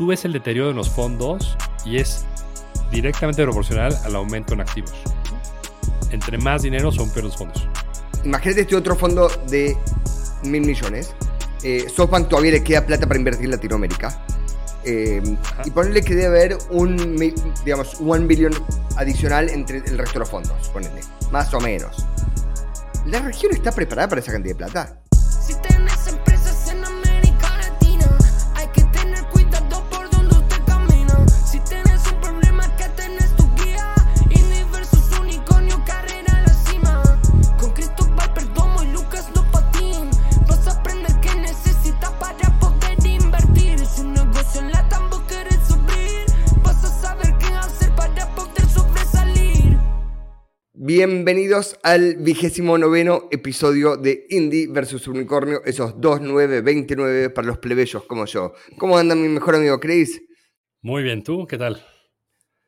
tú ves el deterioro en los fondos y es directamente proporcional al aumento en activos. Entre más dinero son peores los fondos. Imagínate este otro fondo de mil millones. Eh, SoftBank todavía le queda plata para invertir en Latinoamérica. Eh, y ponerle que debe haber un, digamos, un billón adicional entre el resto de los fondos, ponele, más o menos. ¿La región está preparada para esa cantidad de plata? Bienvenidos al vigésimo noveno episodio de Indie versus Unicornio, esos 2929 para los plebeyos como yo. ¿Cómo anda mi mejor amigo Chris? Muy bien, ¿tú? ¿Qué tal?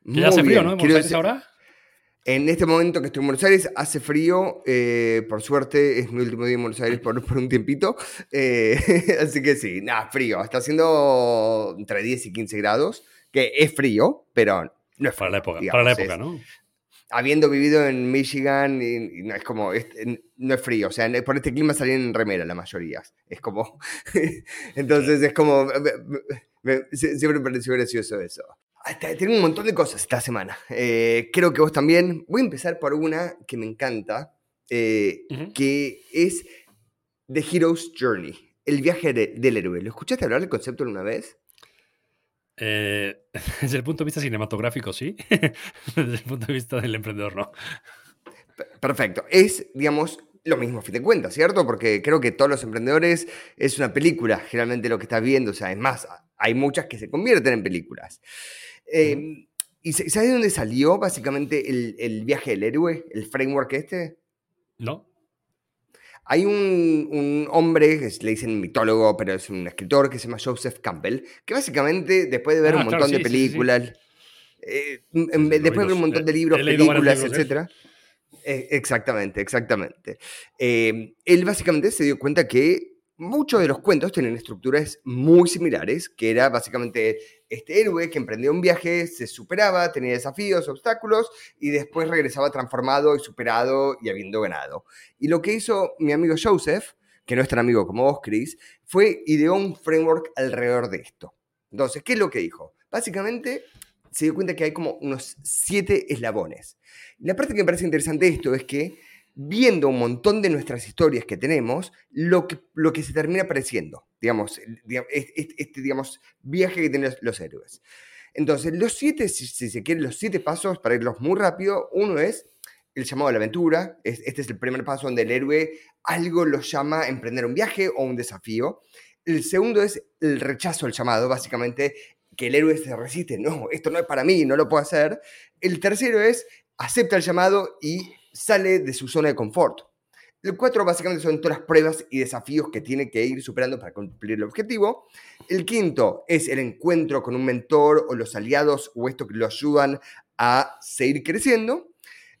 ya hace frío, ¿no? ¿En Buenos Aires ahora? En este momento que estoy en Buenos Aires hace frío, eh, por suerte es mi último día en Buenos Aires por, un tiempito, eh, así que sí, nada, frío, está haciendo entre 10 y 15 grados, que es frío, pero no es Para la época, para la época, ¿no? Habiendo vivido en Michigan, y, no es como, no es frío, o sea, por este clima salían en remera la mayoría. Es como, entonces es como, siempre me pareció gracioso eso. Tengo un montón de cosas esta semana. Eh, creo que vos también. Voy a empezar por una que me encanta, eh, que es The Hero's Journey, el viaje del héroe. ¿Lo escuchaste hablar del concepto alguna vez? Eh, desde el punto de vista cinematográfico, sí. desde el punto de vista del emprendedor, no. Perfecto. Es, digamos, lo mismo a fin de cuentas, ¿cierto? Porque creo que todos los emprendedores es una película, generalmente lo que estás viendo. O sea, es más, hay muchas que se convierten en películas. Em, ¿Y sabes de dónde salió básicamente el, el viaje del héroe, el framework este? No. Hay un, hombre, que le dicen mitólogo, pero es un escritor, que se llama Joseph Campbell, que básicamente, después de ver ah, un montón de películas, eh, después de ver un montón de libros, películas, etc. Eh, exactamente, exactamente. Eh, él básicamente se dio cuenta que muchos de los cuentos tienen estructuras muy similares, que era básicamente este héroe que emprendió un viaje, se superaba, tenía desafíos, obstáculos, y después regresaba transformado y superado y habiendo ganado. Y lo que hizo mi amigo Joseph, que no es tan amigo como vos, Chris, fue ideó un framework alrededor de esto. Entonces, ¿qué es lo que dijo? Básicamente se dio cuenta que hay como unos siete eslabones. La parte que me parece interesante de esto es que viendo un montón de nuestras historias que tenemos, lo que, lo que se termina apareciendo, digamos, este, digamos, viaje que tienen los, héroes. Entonces, los siete, si, se quieren, los siete pasos, para irlos muy rápido, uno es el llamado a la aventura, este es el primer paso donde el héroe algo lo llama a emprender un viaje o un desafío. El segundo es el rechazo al llamado, básicamente que el héroe se resiste, no, esto no es para mí, no lo puedo hacer. El tercero es acepta el llamado y sale de su zona de confort. El 4 básicamente son todas las pruebas y desafíos que tiene que ir superando para cumplir el objetivo. El quinto es el encuentro con un mentor o los aliados o esto que lo ayudan a seguir creciendo.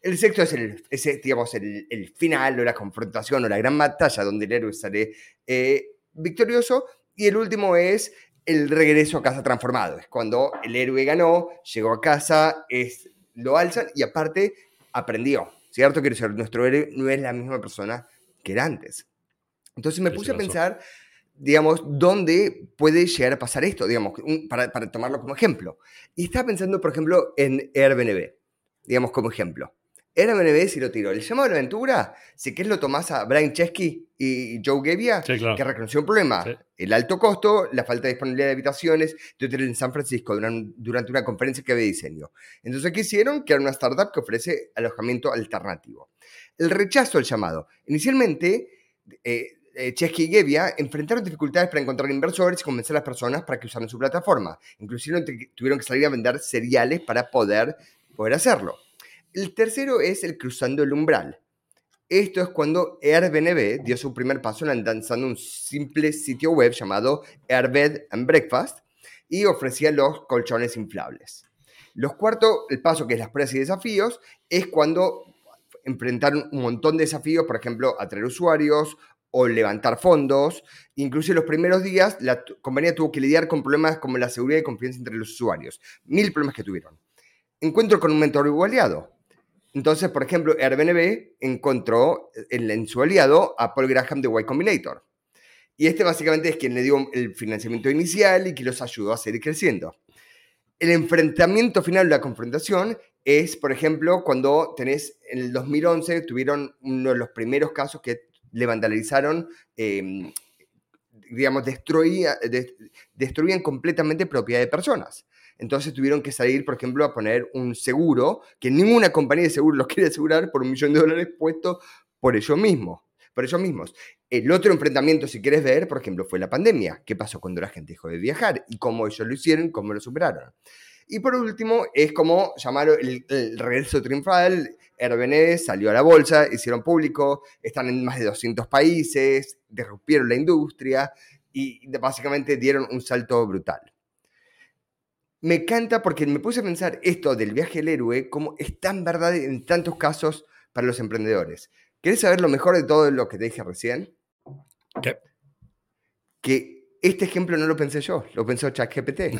El sexto es el, digamos, el, final o la confrontación o la gran batalla donde el héroe sale eh, victorioso. Y el último es el regreso a casa transformado. Es cuando el héroe ganó, llegó a casa, es, lo alzan y aparte aprendió. ¿Cierto? Quiero decir, nuestro héroe no es la misma persona que era antes. Entonces me puse a pensar, digamos, dónde puede llegar a pasar esto, digamos, para, para tomarlo como ejemplo. Y estaba pensando, por ejemplo, en Airbnb, digamos, como ejemplo. Airbnb si lo tiro. El llamado de la aventura, si quieres lo tomás a Brian Chesky y Joe Gebbia, que reconoció un problema. El alto costo, la falta de disponibilidad de habitaciones de hotel en San Francisco durante una conferencia que había diseño. Entonces, ¿qué hicieron? Era una startup que ofrece alojamiento alternativo. El rechazo al llamado. Inicialmente, eh, eh, Chesky y Gebbia enfrentaron dificultades para encontrar inversores y convencer a las personas para que usaran su plataforma. Inclusive tuvieron que salir a vender cereales para poder, poder hacerlo. El tercero es el cruzando el umbral. Esto es cuando Airbnb dio su primer paso lanzando un simple sitio web llamado Airbed and Breakfast y ofrecía los colchones inflables. Los cuarto, el paso que es las pruebas y desafíos, es cuando enfrentaron un montón de desafíos, por ejemplo, atraer usuarios o levantar fondos. Incluso en los primeros días, la compañía tuvo que lidiar con problemas como la seguridad y confianza entre los usuarios. Mil problemas que tuvieron. Encuentro con un mentor aliado. Entonces, por ejemplo, Airbnb encontró en, su aliado a Paul Graham de Y Combinator. Y este básicamente es quien le dio el financiamiento inicial y que los ayudó a seguir creciendo. El enfrentamiento final, la confrontación, es, por ejemplo, cuando tenés, en el 2011 tuvieron uno de los primeros casos que le vandalizaron, em, digamos, destruía, destruían completamente propiedad de personas. Entonces tuvieron que salir, por ejemplo, a poner un seguro, que ninguna compañía de seguro lo quiere asegurar por un millón de dólares puesto por ellos mismos. Por ellos mismos. El otro enfrentamiento, si quieres ver, por ejemplo, fue la pandemia. ¿Qué pasó cuando la gente dejó de viajar? Y cómo ellos lo hicieron, cómo lo superaron. Y por último, es como llamaron el, regreso triunfal. Airbnb salió a la bolsa, hicieron público, están en más de 200 países, derrumpieron la industria y básicamente dieron un salto brutal. Me encanta porque me puse a pensar esto del viaje del héroe como es tan verdad en tantos casos para los emprendedores. ¿Querés saber lo mejor de todo lo que te dije recién? ¿Qué? Que este ejemplo no lo pensé yo, lo pensó ChatGPT.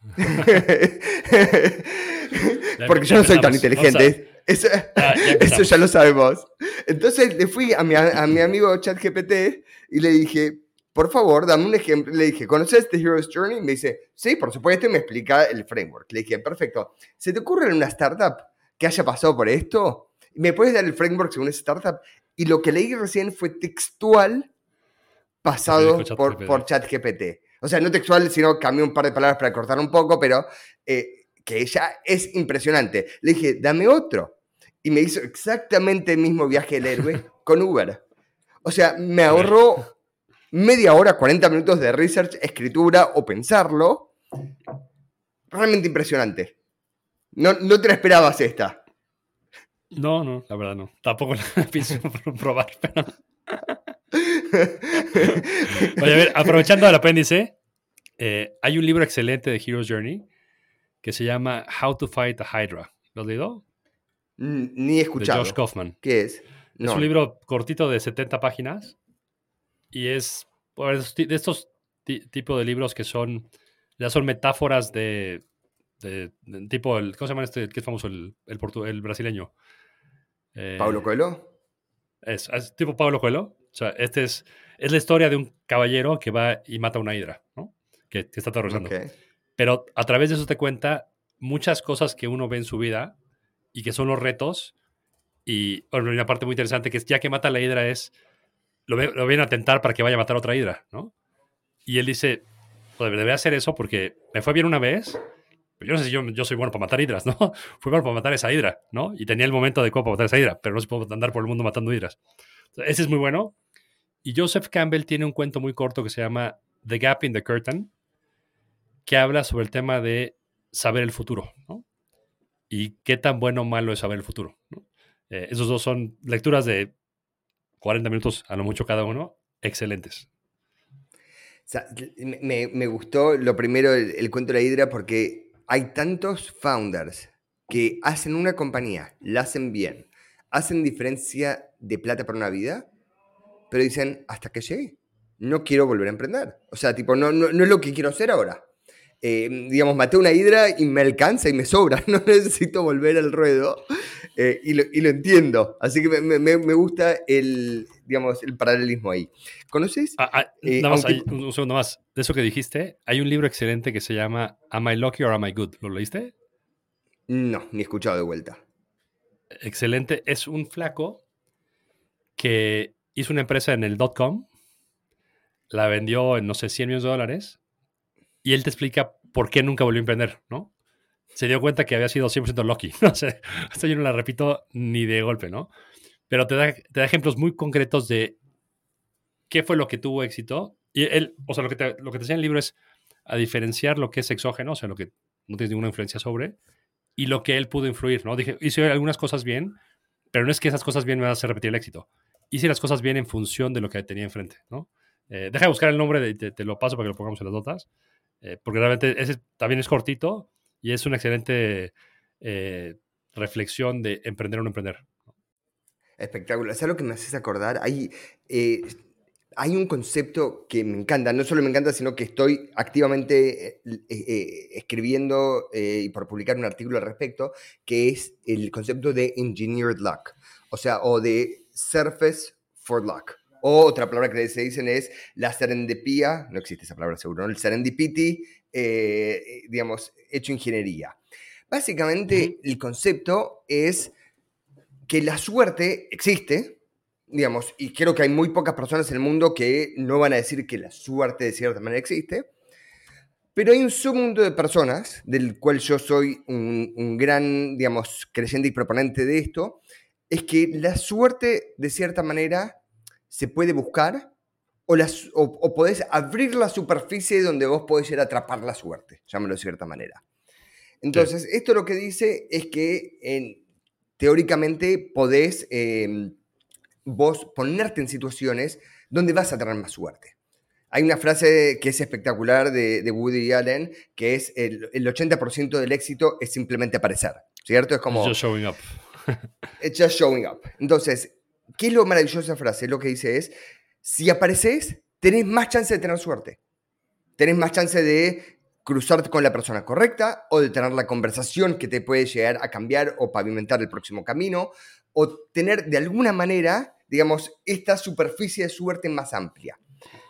Porque yo no soy tan inteligente. Eso, ya, ya lo sabemos. Entonces le fui a mi, a mi amigo ChatGPT y le dije, por favor, dame un ejemplo. Le dije, ¿conoces The Hero's Journey? Me dice, sí, por supuesto, y me explica el framework. Le dije, perfecto. ¿Se te ocurre en una startup que haya pasado por esto? ¿Me puedes dar el framework según esa startup? Y lo que leí recién fue textual pasado por, por ChatGPT. O sea, no textual, sino cambié un par de palabras para cortar un poco, pero eh, que ya es impresionante. Le dije, dame otro. Y me hizo exactamente el mismo viaje del héroe con Uber. O sea, me ahorró media hora, 40 minutos de research, escritura o pensarlo. Realmente impresionante. No, no te la esperabas esta. No, no, la verdad no. Tampoco la pienso probar, pero... Oye, a ver, aprovechando el apéndice, eh, hay un libro excelente de Hero's Journey que se llama How to Fight a Hydra. ¿Lo has leído? Ni he escuchado. De Josh Kaufman. ¿Qué es? Es un libro cortito de 70 páginas y es de estos tipos de libros que son, ya son metáforas de, tipo, el, ¿cómo se llama este que es famoso? El, el, el brasileño. Eh, ¿Pablo Coelho? Es, tipo Pablo Coelho. O sea, este es, es la historia de un caballero que va y mata a una hidra, ¿no? Que, está aterrorizando. Pero a través de eso te cuenta muchas cosas que uno ve en su vida y que son los retos. Y una parte muy interesante que es ya que mata a la hidra es, lo, lo vienen a tentar para que vaya a matar otra hidra, ¿no? Y él dice, pues debe hacer eso porque me fue bien una vez, yo no sé si yo, soy bueno para matar hidras, ¿no? Fui bueno para matar esa hidra, ¿no? Y tenía el momento adecuado para matar esa hidra, pero no se puede andar por el mundo matando hidras. ese es muy bueno. Y Joseph Campbell tiene un cuento muy corto que se llama The Gap in the Curtain, que habla sobre el tema de saber el futuro, ¿no? Y qué tan bueno o malo es saber el futuro. ¿no? Eh, esos dos son lecturas de 40 minutos a lo mucho cada uno, excelentes. me, gustó lo primero el, cuento de la hidra porque hay tantos founders que hacen una compañía, la hacen bien, hacen diferencia de plata para una vida, pero dicen, hasta que llegue, no quiero volver a emprender. O sea, tipo, no, no, es lo que quiero hacer ahora. Eh, digamos, maté una hidra y me alcanza y me sobra, no necesito volver al ruedo eh, y, lo, entiendo. Así que me, gusta el, digamos, el paralelismo ahí. ¿Conoces? Ah, ah, eh, nada más, un segundo más. De eso que dijiste, hay un libro excelente que se llama Am I Lucky or Am I Good? ¿Lo leíste? No, ni escuchado de vuelta. Excelente. Es un flaco que hizo una empresa en el com, la vendió en, no sé, 100 millones de dólares, y él te explica por qué nunca volvió a emprender, ¿no? Se dio cuenta que había sido 100% lucky. No sé, esto yo no la repito ni de golpe, ¿no? Pero te da, te da ejemplos muy concretos de qué fue lo que tuvo éxito. Y él, o sea, lo que te, lo que te enseña el libro es a diferenciar lo que es exógeno, o sea, lo que no tienes ninguna influencia sobre, y lo que él pudo influir, ¿no? Dije, hice algunas cosas bien, pero no es que esas cosas bien me van a hacer repetir el éxito. Hice las cosas bien en función de lo que tenía enfrente, ¿no? Eh, deja de buscar el nombre, de, te, lo paso para que lo pongamos en las notas, eh, porque realmente ese también es cortito y es una excelente eh, reflexión de emprender o no emprender. Espectacular. ¿Sabes lo que me haces acordar? Hay, eh, hay un concepto que me encanta, no solo me encanta, sino que estoy activamente eh, escribiendo y por publicar un artículo al respecto, que es el concepto de engineered luck, o sea, o de surface for luck. O otra palabra que se dicen es la serendipia, no existe esa palabra seguro, el serendipity, digamos, hecho ingeniería. Básicamente, el concepto es que la suerte existe, digamos, y creo que hay muy pocas personas en el mundo que no van a decir que la suerte de cierta manera existe, pero hay un submundo de personas, del cual yo soy un, gran, digamos, creyente y proponente de esto, es que la suerte de cierta manera se puede buscar o, las, o, podés abrir la superficie donde vos podés ir a atrapar la suerte, llámalo de cierta manera. Entonces, esto lo que dice es que en, teóricamente podés em, vos ponerte en situaciones donde vas a tener más suerte. Hay una frase que es espectacular de, Woody Allen, que es el, 80% del éxito es simplemente aparecer, ¿cierto? Es como... Just showing up. it's just showing up. Entonces, ¿qué es lo maravilloso de esa frase? Lo que dice es, si apareces, tenés más chance de tener suerte. Tenés más chance de cruzarte con la persona correcta o de tener la conversación que te puede llegar a cambiar o pavimentar el próximo camino o tener de alguna manera, digamos, esta superficie de suerte más amplia.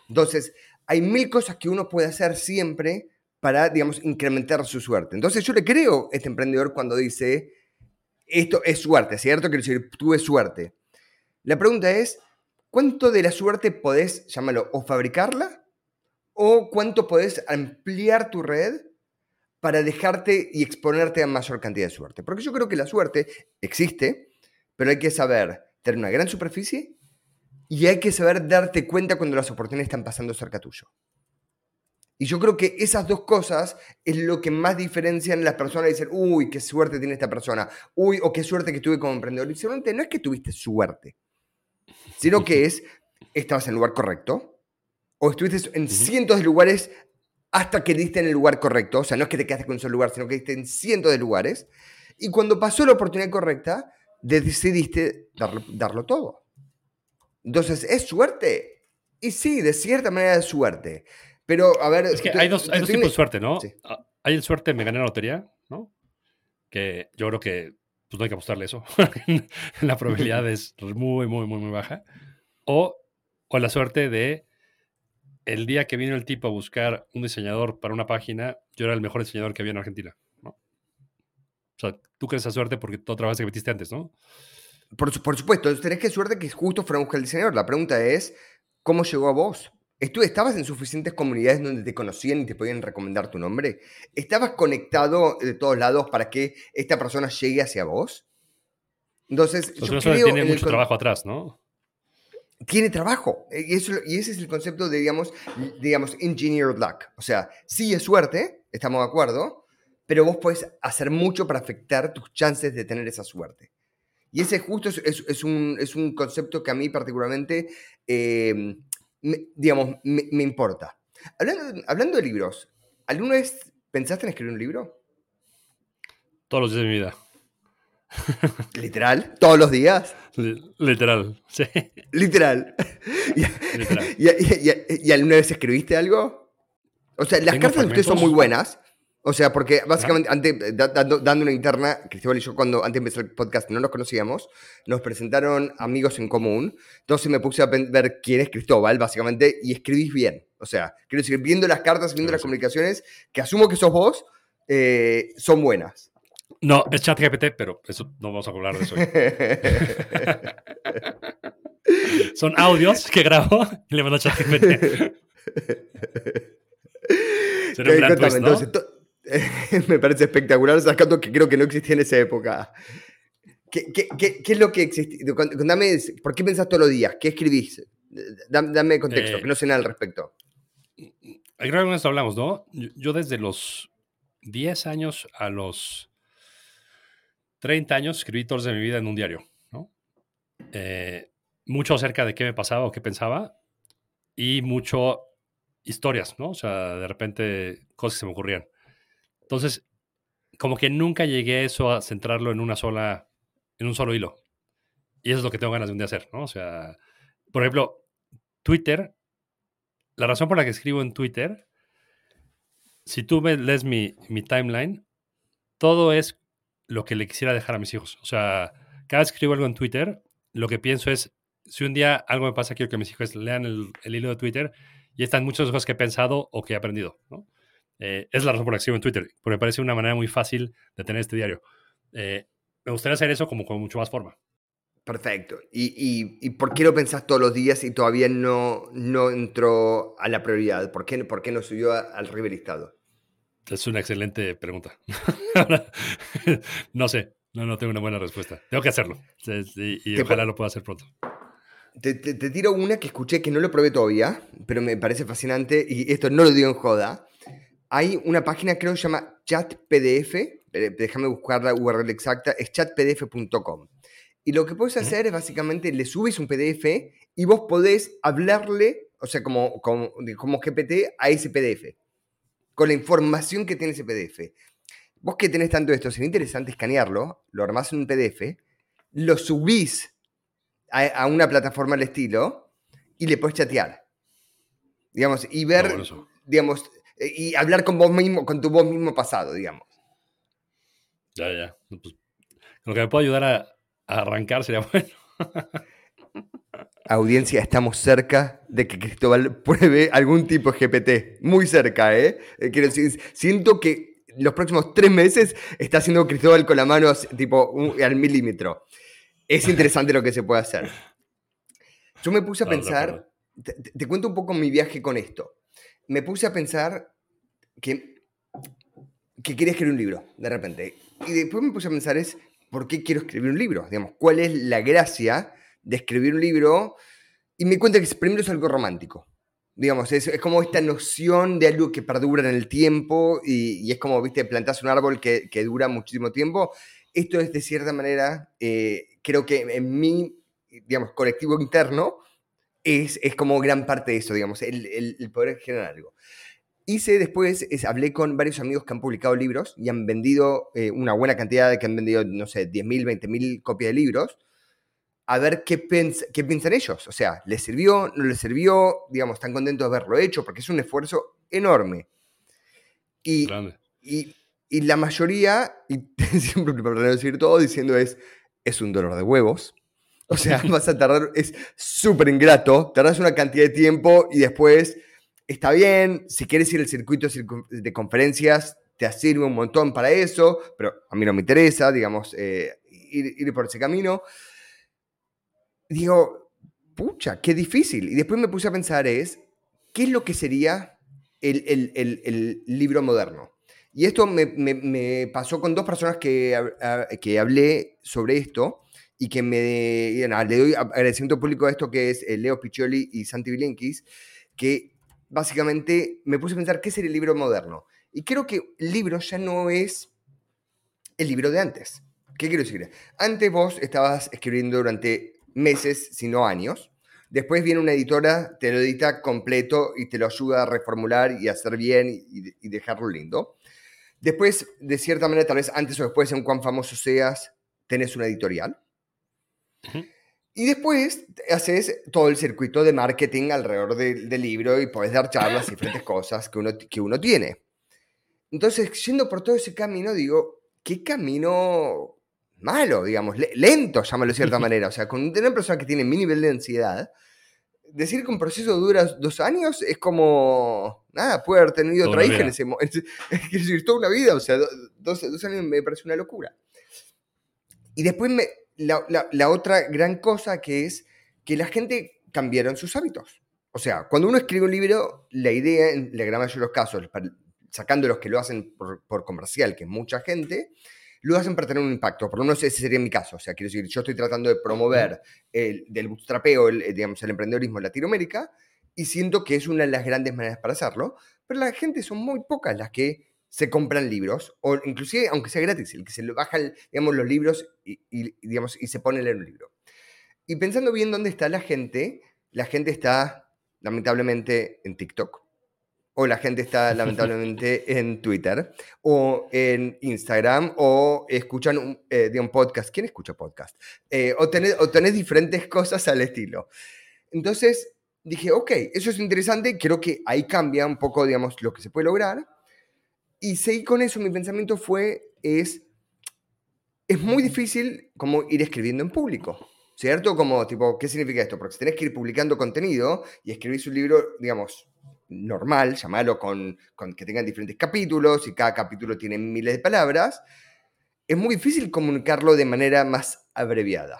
Entonces, hay mil cosas que uno puede hacer siempre para, digamos, incrementar su suerte. Entonces, yo le creo a este emprendedor cuando dice, esto es suerte, ¿cierto? Quiero decir, tuve suerte. La pregunta es, ¿cuánto de la suerte podés, llámalo, o fabricarla o cuánto podés ampliar tu red para dejarte y exponerte a mayor cantidad de suerte. Porque yo creo que la suerte existe, pero hay que saber tener una gran superficie y hay que saber darte cuenta cuando las oportunidades están pasando cerca tuyo. Y yo creo que esas dos cosas es lo que más diferencian las personas de decir, uy, qué suerte tiene esta persona, uy, o qué suerte que tuve como emprendedor. Y seguramente no es que tuviste suerte, sino que es, estabas en el lugar correcto, o estuviste en cientos de lugares hasta que diste en el lugar correcto. O sea, no es que te quedaste con un solo lugar, sino que diste en cientos de lugares. Y cuando pasó la oportunidad correcta, decidiste darlo, todo. Entonces, ¿es suerte? Y sí, de cierta manera es suerte. Pero, a ver... Es que hay dos, tipos de suerte, ¿no? Ah, hay el suerte, me gané la lotería, ¿no? Que yo creo que pues no hay que apostarle eso. la probabilidad es muy, muy, muy, muy baja. O, o la suerte de el día que vino el tipo a buscar un diseñador para una página, yo era el mejor diseñador que había en Argentina. O sea, tú crees esa suerte porque otra vez que metiste antes, ¿no? Por, por supuesto, tenés que suerte que justo fuera a buscar el diseñador. La pregunta es, ¿cómo llegó a vos? ¿Estabas en suficientes comunidades donde te conocían y te podían recomendar tu nombre? ¿Estabas conectado de todos lados para que esta persona llegue hacia vos? Entonces, yo creo tiene mucho trabajo atrás, ¿no? tiene trabajo. E, y, eso, y ese es el concepto de, digamos, digamos, engineered luck. O sea, sí es suerte, estamos de acuerdo, pero vos puedes hacer mucho para afectar tus chances de tener esa suerte. Y ese justo es, es, un, es un, concepto que a mí particularmente, eh, digamos, me, me, importa. Hablando, hablando de libros, ¿alguna vez pensaste en escribir un libro? Todos los días de mi vida. ¿Literal? ¿Todos los días? Literal, sí. Literal. ¿Y, alguna vez escribiste algo? O sea, las cartas de ustedes son muy buenas. O sea, porque básicamente, antes, dando, una interna, Cristóbal y yo, cuando antes de empezar el podcast no nos conocíamos, nos presentaron amigos en común. Entonces me puse a ver quién es Cristóbal, básicamente, y escribís bien. O sea, quiero decir, viendo las cartas, viendo las comunicaciones, que asumo que sos vos, eh, son buenas. No, es ChatGPT, pero eso no vamos a hablar de eso. Son audios que grabo y le mando a ChatGPT. me parece espectacular, sacando que creo que no existía en esa época. ¿Qué, qué, qué, es lo que existe? Contame, ¿por qué pensás todos los días? ¿Qué escribís? Dame, contexto, eh, que no sé nada al respecto. Creo que hablamos, ¿no? Yo desde los 10 años a los 30 años escribí todos de mi vida en un diario, ¿no? Eh, mucho acerca de qué me pasaba o qué pensaba y mucho historias, ¿no? O sea, de repente cosas que se me ocurrían. Entonces, como que nunca llegué a eso a centrarlo en una sola, en un solo hilo. Y eso es lo que tengo ganas de un día hacer, ¿no? O sea, por ejemplo, Twitter, la razón por la que escribo en Twitter, si tú lees mi, mi timeline, todo es lo que le quisiera dejar a mis hijos. O sea, cada vez que escribo algo en Twitter, lo que pienso es, si un día algo me pasa, quiero que mis hijos lean el, hilo de Twitter y están muchas cosas que he pensado o que he aprendido. Eh, es la razón por la que escribo en Twitter, porque me parece una manera muy fácil de tener este diario. Eh, me gustaría hacer eso como con mucho más forma. Perfecto. ¿Y, por qué lo pensás todos los días y todavía no, no entró a la prioridad? ¿Por qué, por qué no subió al riveristado? Es una excelente pregunta. no sé, no, no tengo una buena respuesta. Tengo que hacerlo y, ojalá lo pueda hacer pronto. Te, tiro una que escuché que no lo probé todavía, pero me parece fascinante y esto no lo digo en joda. Hay una página, creo que se llama ChatPDF, eh, déjame buscar la URL exacta, es chatpdf.com. Y lo que puedes hacer es básicamente le subes un PDF y vos podés hablarle, o sea, como, como, como GPT a ese PDF con la información que tiene ese PDF. Vos que tenés tanto esto, sería interesante escanearlo, lo armás en un PDF, lo subís a, una plataforma al estilo y le puedes chatear. Digamos, y ver, digamos, y hablar con vos mismo, con tu voz mismo pasado, digamos. Ya, ya. Pues, lo que me puede ayudar a, a arrancar sería bueno. Audiencia, estamos cerca de que Cristóbal pruebe algún tipo de GPT. Muy cerca, ¿eh? eh quiero decir, siento que los próximos tres meses está haciendo Cristóbal con la mano tipo al milímetro. Es interesante lo que se puede hacer. Yo me puse a pensar, te, cuento un poco mi viaje con esto. Me puse a pensar que, que quería escribir un libro, de repente. Y después me puse a pensar es, ¿por qué quiero escribir un libro? Digamos, ¿cuál es la gracia de escribir un libro y me cuenta que primero es algo romántico. Digamos, es, como esta noción de algo que perdura en el tiempo y, es como, viste, plantas un árbol que, dura muchísimo tiempo. Esto es de cierta manera, eh, creo que en mi, digamos, colectivo interno es, es como gran parte de eso, digamos, el, el, poder generar algo. Hice después, es, hablé con varios amigos que han publicado libros y han vendido eh, una buena cantidad, de que han vendido, no sé, 10.000, 20.000 copias de libros a ver qué, qué piensan ellos. O sea, ¿les sirvió? ¿No les sirvió? Digamos, están contentos de haberlo hecho porque es un esfuerzo enorme. Y, y, y, la mayoría, y siempre para no decir todo, diciendo es, es un dolor de huevos. O sea, vas a tardar, es súper ingrato, tardas una cantidad de tiempo y después está bien, si quieres ir al circuito de conferencias, te sirve un montón para eso, pero a mí no me interesa, digamos, eh, ir, por ese camino digo, pucha, qué difícil. Y después me puse a pensar es, ¿qué es lo que sería el, libro moderno? Y esto me, pasó con dos personas que, que hablé sobre esto y que me le doy agradecimiento público a esto que es eh, Leo Piccioli y Santi Bilinkis, que básicamente me puse a pensar qué sería el libro moderno. Y creo que el libro ya no es el libro de antes. ¿Qué quiero decir? Antes vos estabas escribiendo durante meses, sino años. Después viene una editora, te lo edita completo y te lo ayuda a reformular y hacer bien y, dejarlo lindo. Después, de cierta manera, tal vez antes o después, en cuán famoso seas, tenés una editorial. Y después haces todo el circuito de marketing alrededor del libro y puedes dar charlas y diferentes cosas que uno, que uno tiene. Entonces, yendo por todo ese camino, digo, ¿qué camino malo, digamos, lento, llámalo de cierta manera. O sea, con una persona que tiene mi nivel de ansiedad, decir que un proceso dura dos años es como, nada, puede haber tenido otra hija en ese momento. Es decir, toda una vida, o sea, dos, años me parece una locura. Y después me, la, otra gran cosa que es que la gente cambiaron sus hábitos. O sea, cuando uno escribe un libro, la idea, en la gran mayoría de los casos, sacando los que lo hacen por, comercial, que es mucha gente, lo hacen para tener un impacto. Por lo menos ese sería mi caso. O sea, quiero decir, yo estoy tratando de promover el, del bootstrapeo, el, eh, digamos, el emprendedorismo en Latinoamérica y siento que es una de las grandes maneras para hacerlo, pero la gente son muy pocas las que se compran libros, o inclusive, aunque sea gratis, el que se le bajan, digamos, los libros y, digamos, y se pone a leer un libro. Y pensando bien dónde está la gente, la gente está, lamentablemente, en TikTok, o la gente está lamentablemente en Twitter o en Instagram o escuchan un, eh, de un podcast. ¿Quién escucha podcast? Eh, o, tenés, o tenés diferentes cosas al estilo. Entonces, dije, ok, eso es interesante, creo que ahí cambia un poco, digamos, lo que se puede lograr. Y seguí con eso, mi pensamiento fue, es, es muy difícil como ir escribiendo en público, ¿cierto? Como, tipo, ¿qué significa esto? Porque si tenés que ir publicando contenido y escribís un libro, digamos, normal, llamarlo con, con que tengan diferentes capítulos y cada capítulo tiene miles de palabras, es muy difícil comunicarlo de manera más abreviada.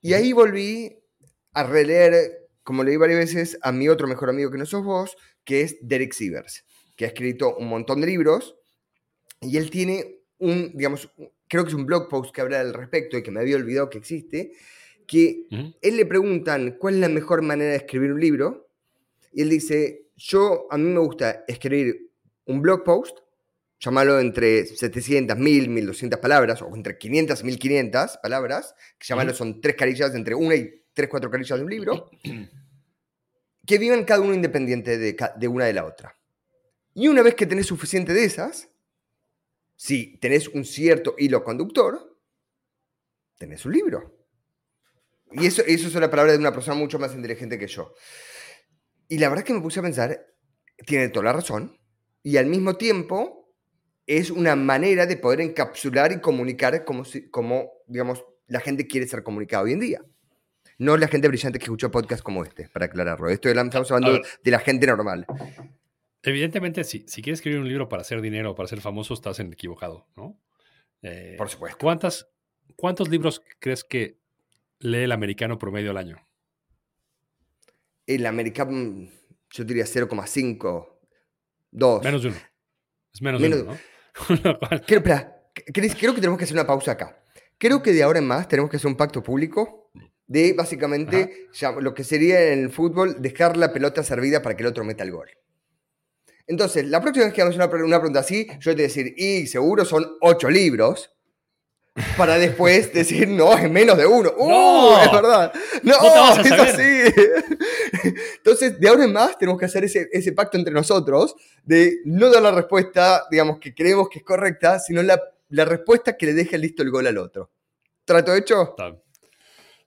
Y ahí volví a releer como leí varias veces, a mi otro mejor amigo que no sos vos, que es Derek Sivers, que ha escrito un montón de libros y él tiene un, digamos, creo que es un blog post que habla al respecto y que me había olvidado que existe, que él le preguntan cuál es la mejor manera de escribir un libro y él dice, yo, a mí me gusta escribir un blog post, llamarlo entre 700, 1000, 1200 palabras, o entre 500 y 1500 palabras, que llamarlo son tres carillas, entre una y tres, cuatro carillas de un libro, que viven cada uno independiente de, una de la otra. Y una vez que tenés suficiente de esas, si tenés un cierto hilo conductor, tenés un libro. Y eso, eso es la palabra de una persona mucho más inteligente que yo. Y la verdad es que me puse a pensar, tiene toda la razón, y al mismo tiempo es una manera de poder encapsular y comunicar como, como digamos, la gente quiere ser comunicada hoy en día. No la gente brillante que escuchó podcast como este, para aclararlo. Esto estamos hablando de la gente normal. Evidentemente, si, si quieres escribir un libro para hacer dinero o para ser famoso, estás en equivocado, ¿no? Eh, Por supuesto. ¿cuántas, ¿Cuántos libros crees que lee el americano promedio al año? El americano, yo diría 0,5, 2. Menos de uno. Es menos, de uno, ¿no? creo, creo que tenemos que hacer una pausa acá. Creo que de ahora en más tenemos que hacer un pacto público de básicamente lo que sería en el fútbol dejar la pelota servida para que el otro meta el gol. Entonces, la próxima vez que hagamos una, pregunta así, yo te voy a decir, y seguro son ocho libros, para después decir, no, es menos de uno. ¡Uh! Es verdad. No, es así. Entonces, de ahora en más, tenemos que hacer ese, ese, pacto entre nosotros de no dar la respuesta, digamos, que creemos que es correcta, sino la, la respuesta que le deje listo el gol al otro. ¿Trato hecho?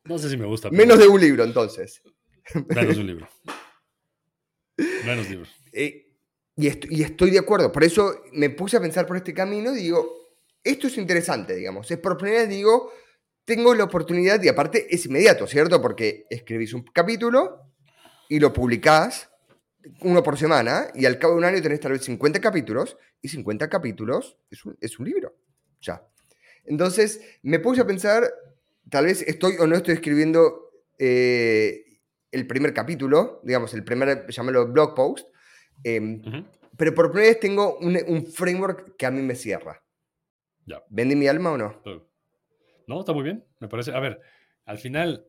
No sé si me gusta. Menos de un libro, entonces. Menos de un libro. Menos libros. Eh, y, y, estoy de acuerdo. Por eso me puse a pensar por este camino y digo, esto es interesante, digamos. Es por primera vez digo, tengo la oportunidad, y aparte es inmediato, ¿cierto? Porque escribís un capítulo y lo publicás uno por semana y al cabo de un año tenés tal vez 50 capítulos y 50 capítulos es un, es un libro. Ya. Entonces me puse a pensar tal vez estoy o no estoy escribiendo eh, el primer capítulo, digamos, el primer, llamémoslo blog post, em, pero por primera vez tengo un, framework que a mí me cierra. Ya. ¿Vendí mi alma o no? No, está muy bien, me parece. A ver, al final,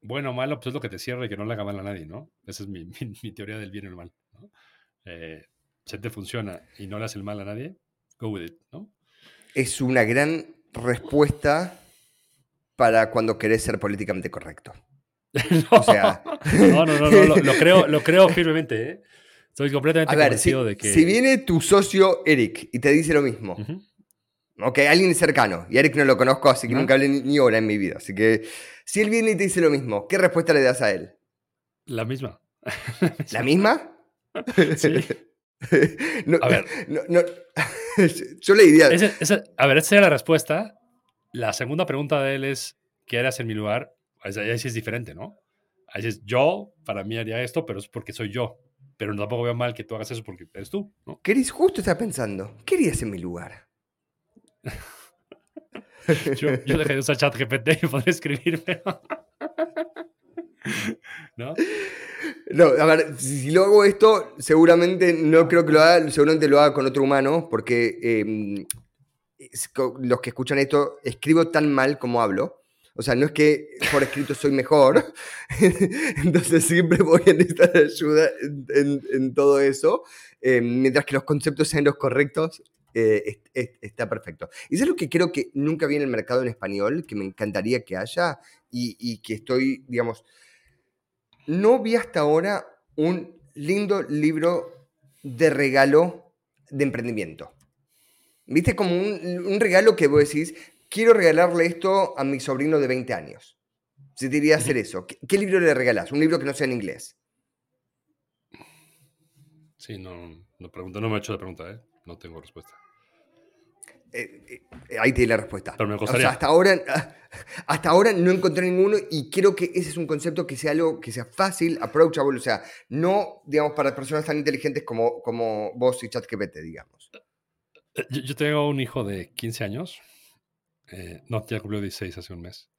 bueno o malo, pues es lo que te cierra y que no le haga mal a nadie, ¿no? Esa es mi, teoría del bien y el mal. ¿no? Eh, si te funciona y no le hace el mal a nadie, go with it, ¿no? Es una gran respuesta para cuando querés ser políticamente correcto. no, o sea... no, no, no, lo, creo, lo creo firmemente. ¿eh? Estoy completamente convencido de que. Si viene tu socio Eric y te dice lo mismo, ok, alguien cercano, y Eric no lo conozco, así que nunca hablé ni, hora en mi vida. Así que si él viene y te dice lo mismo, ¿qué respuesta le das a él? La misma. ¿La misma? Sí. a ver. yo le diría. a ver, esa sería la respuesta la segunda pregunta de él es, ¿qué harías en mi lugar? Ahí sí es diferente, ¿no? Ahí es, yo, para mí haría esto, pero es porque soy yo. Pero tampoco veo mal que tú hagas eso porque eres tú, ¿no? ¿Qué justo está pensando? ¿Qué harías en mi lugar? yo, yo dejé de usar chat GPT y podría escribirme. ¿No? No, a ver, si lo hago esto, seguramente no creo que lo haga, seguramente lo haga con otro humano, porque em, los que escuchan esto, escribo tan mal como hablo. O sea, no es que por escrito soy mejor, entonces siempre voy a necesitar ayuda en, todo eso, eh, mientras que los conceptos sean los correctos, eh, está perfecto. Y es lo que creo que nunca vi en el mercado en español, que me encantaría que haya y, y que estoy, digamos, no vi hasta ahora un lindo libro de regalo de emprendimiento. ¿Viste? Como un, regalo que vos decís, quiero regalarle esto a mi sobrino de 20 años. Si te iría a hacer eso, ¿qué, libro le regalas? Un libro que no sea en inglés. Sí, no, no, pregunto, no me he hecho la pregunta, ¿eh? No tengo respuesta. Eh, eh, ahí tiene la respuesta. Pero me gustaría. hasta ahora, hasta ahora no encontré ninguno y creo que ese es un concepto que sea algo que sea fácil, approachable, o sea, no, digamos, para personas tan inteligentes como, como vos y ChatGPT, digamos. Eh, yo, tengo un hijo de 15 años, no, ya cumplió 16 hace un mes,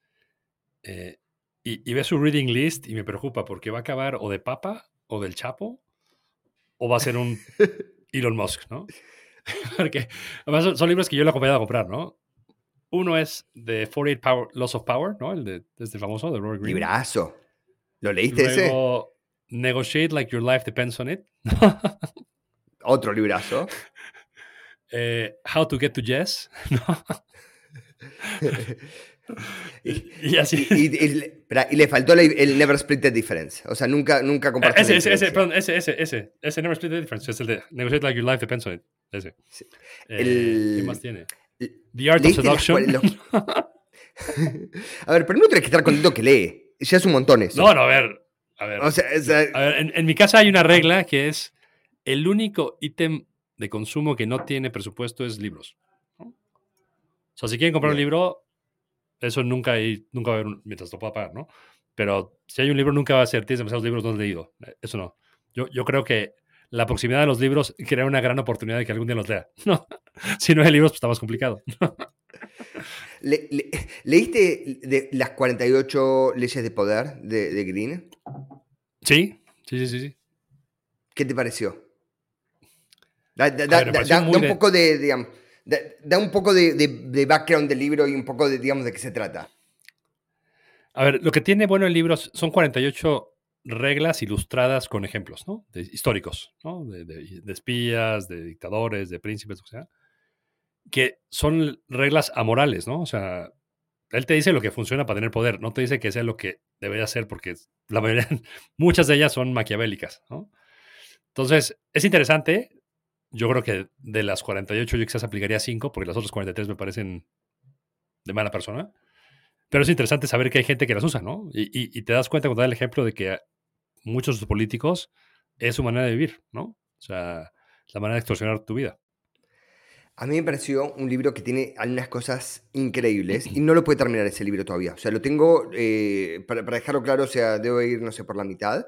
y, y ve su reading list y me preocupa porque va a acabar o de Papa o del Chapo o va a ser un Elon Musk, ¿no? Porque además son, libros que yo le he acompañado a comprar, ¿no? Uno es de 48 Power, Loss of Power, ¿no? El de este famoso, de Robert Greene. Librazo. ¿Lo leíste Luego, ese? Negotiate Like Your Life Depends on It. Otro librazo. Eh, How to Get to Yes, ¿no? y, así. Y, le faltó el, Never Split the Difference. O sea, nunca, nunca Ese, ese, ese, perdón, ese, ese, ese, ese Never Split the Difference. Es el de Negotiate Like Your Life Depends on It. Ese. Eh, ¿Qué más tiene? The Art of Seduction. a ver, pero no tienes que estar contento que lee. Ya es un montón eso. No, no, a ver. A ver, o sea, a ver en, mi casa hay una regla que es el único ítem de consumo que no tiene presupuesto es libros. O sea, si quieren comprar un libro, eso nunca, hay, nunca va a haber, mientras lo pueda pagar, ¿no? Pero si hay un libro, nunca va a ser, tienes demasiados libros, no has leído. Eso no. Yo, yo creo que la proximidad de los libros crea una gran oportunidad de que algún día los lea. No. Si no hay libros, pues está más complicado. ¿Leíste de las 48 leyes de poder de, de Green? Sí, sí, sí, sí. ¿Qué te pareció? Da, un poco de, digamos, da, un poco de, de, background del libro y un poco de, digamos, de qué se trata. A ver, lo que tiene bueno el libro son 48 reglas ilustradas con ejemplos, ¿no? De, históricos, ¿no? De, espías, de dictadores, de príncipes, o sea, que son reglas amorales, ¿no? O sea, él te dice lo que funciona para tener poder, no te dice que sea lo que debería ser, porque la mayoría, muchas de ellas son maquiavélicas, ¿no? Entonces, es interesante. Yo creo que de las 48 yo quizás aplicaría 5, porque las otras 43 me parecen de mala persona. Pero es interesante saber que hay gente que las usa, ¿no? Y, y te das cuenta cuando da el ejemplo de que muchos de sus políticos es su manera de vivir, ¿no? O sea, la manera de extorsionar tu vida. A mí me pareció un libro que tiene algunas cosas increíbles y no lo puede terminar ese libro todavía. O sea, lo tengo, eh, para, dejarlo claro, o sea, debo ir, no sé, por la mitad.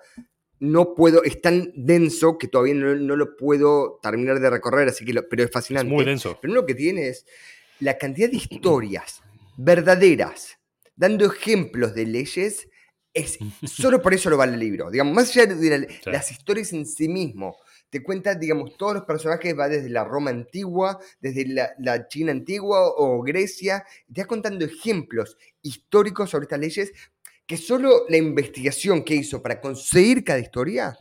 No puedo, es tan denso que todavía no, lo puedo terminar de recorrer, así que pero es fascinante. Es muy denso. Pero lo que tiene es la cantidad de historias verdaderas, dando ejemplos de leyes es, solo por eso lo vale el libro. Digamos, más allá de las historias en sí mismo, te cuenta, digamos, todos los personajes, va desde la Roma antigua, desde la, China antigua o Grecia, te va contando ejemplos históricos sobre estas leyes que solo la investigación que hizo para conseguir cada historia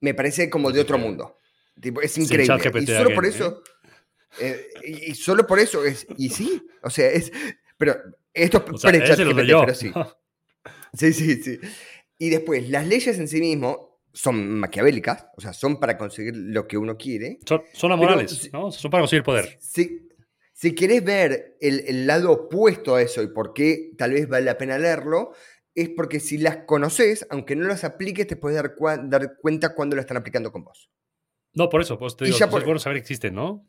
me parece como de otro mundo. es increíble. y solo por eso. ¿eh? Eh, y, solo por eso es. Y sí, o sea, es. Pero esto es pre pero sí. Sí, sí, sí. Y después, las leyes en sí mismo son maquiavélicas, o sea, son para conseguir lo que uno quiere. Son, son amorales, ¿no? Son para conseguir poder. Sí. Si querés ver el, lado opuesto a eso y por qué tal vez vale la pena leerlo, es porque si las conoces, aunque no las apliques, te puedes dar, dar cuenta cuando lo están aplicando con vos. No, por eso, pues te digo, es bueno saber que existen, ¿no?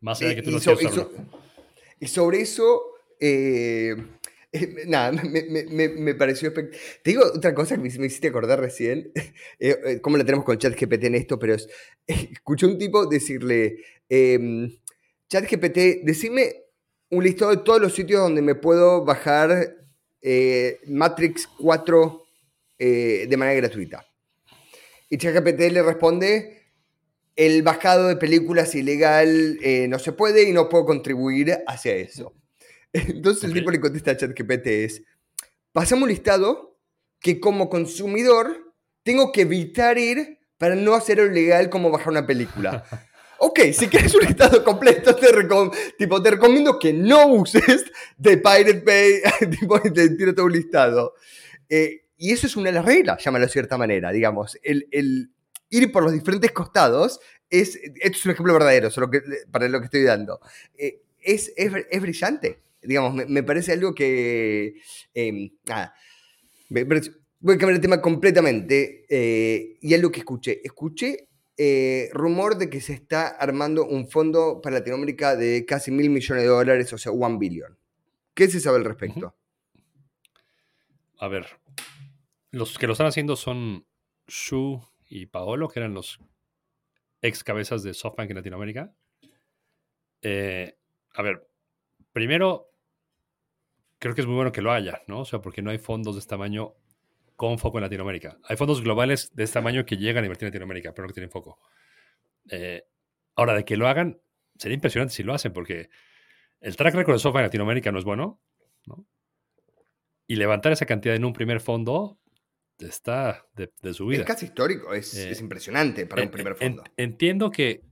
Más allá de que tú y, no y, sobre eso, eh, Nada, me, pareció Te digo otra cosa que me, hiciste acordar recién, eh, eh, cómo la tenemos con ChatGPT en esto, pero es, escuché un tipo decirle, eh, ChatGPT, decime un listado de todos los sitios donde me puedo bajar eh, Matrix 4 de manera gratuita. Y ChatGPT le responde, el bajado de películas ilegal no se puede y no puedo contribuir hacia eso. Entonces el tipo le contesta a ChatGPT es, pasamos un listado que como consumidor tengo que evitar ir para no hacer ilegal como bajar una película. Ok, si quieres un listado completo, te, tipo, te recomiendo que no uses de Pirate Bay, tipo, te tiro todo un listado. Eh, y eso es una de las reglas, llámalo de cierta manera, digamos. El, el, ir por los diferentes costados es, esto es un ejemplo verdadero, solo que, para lo que estoy dando. Eh, es, es, es brillante digamos, me, parece algo que, em, nada, voy a cambiar el tema completamente, eh, y es lo que escuché. Escuché eh, rumor de que se está armando un fondo para Latinoamérica de casi mil millones de dólares, o sea, one billion. ¿Qué se sabe al respecto? A ver, los que lo están haciendo son Shu y Paolo, que eran los ex cabezas de SoftBank en Latinoamérica. Eh, a ver, primero, creo que es muy bueno que lo haya, ¿no? O sea, porque no hay fondos de este tamaño con foco en Latinoamérica. Hay fondos globales de este tamaño que llegan a invertir en Latinoamérica, pero no que tienen foco. Eh, ahora, de que lo hagan, sería impresionante si lo hacen, porque el track record de software en Latinoamérica no es bueno, ¿no? Y levantar esa cantidad en un primer fondo está de, su vida. Es casi histórico, es, eh, impresionante para un primer fondo. entiendo que,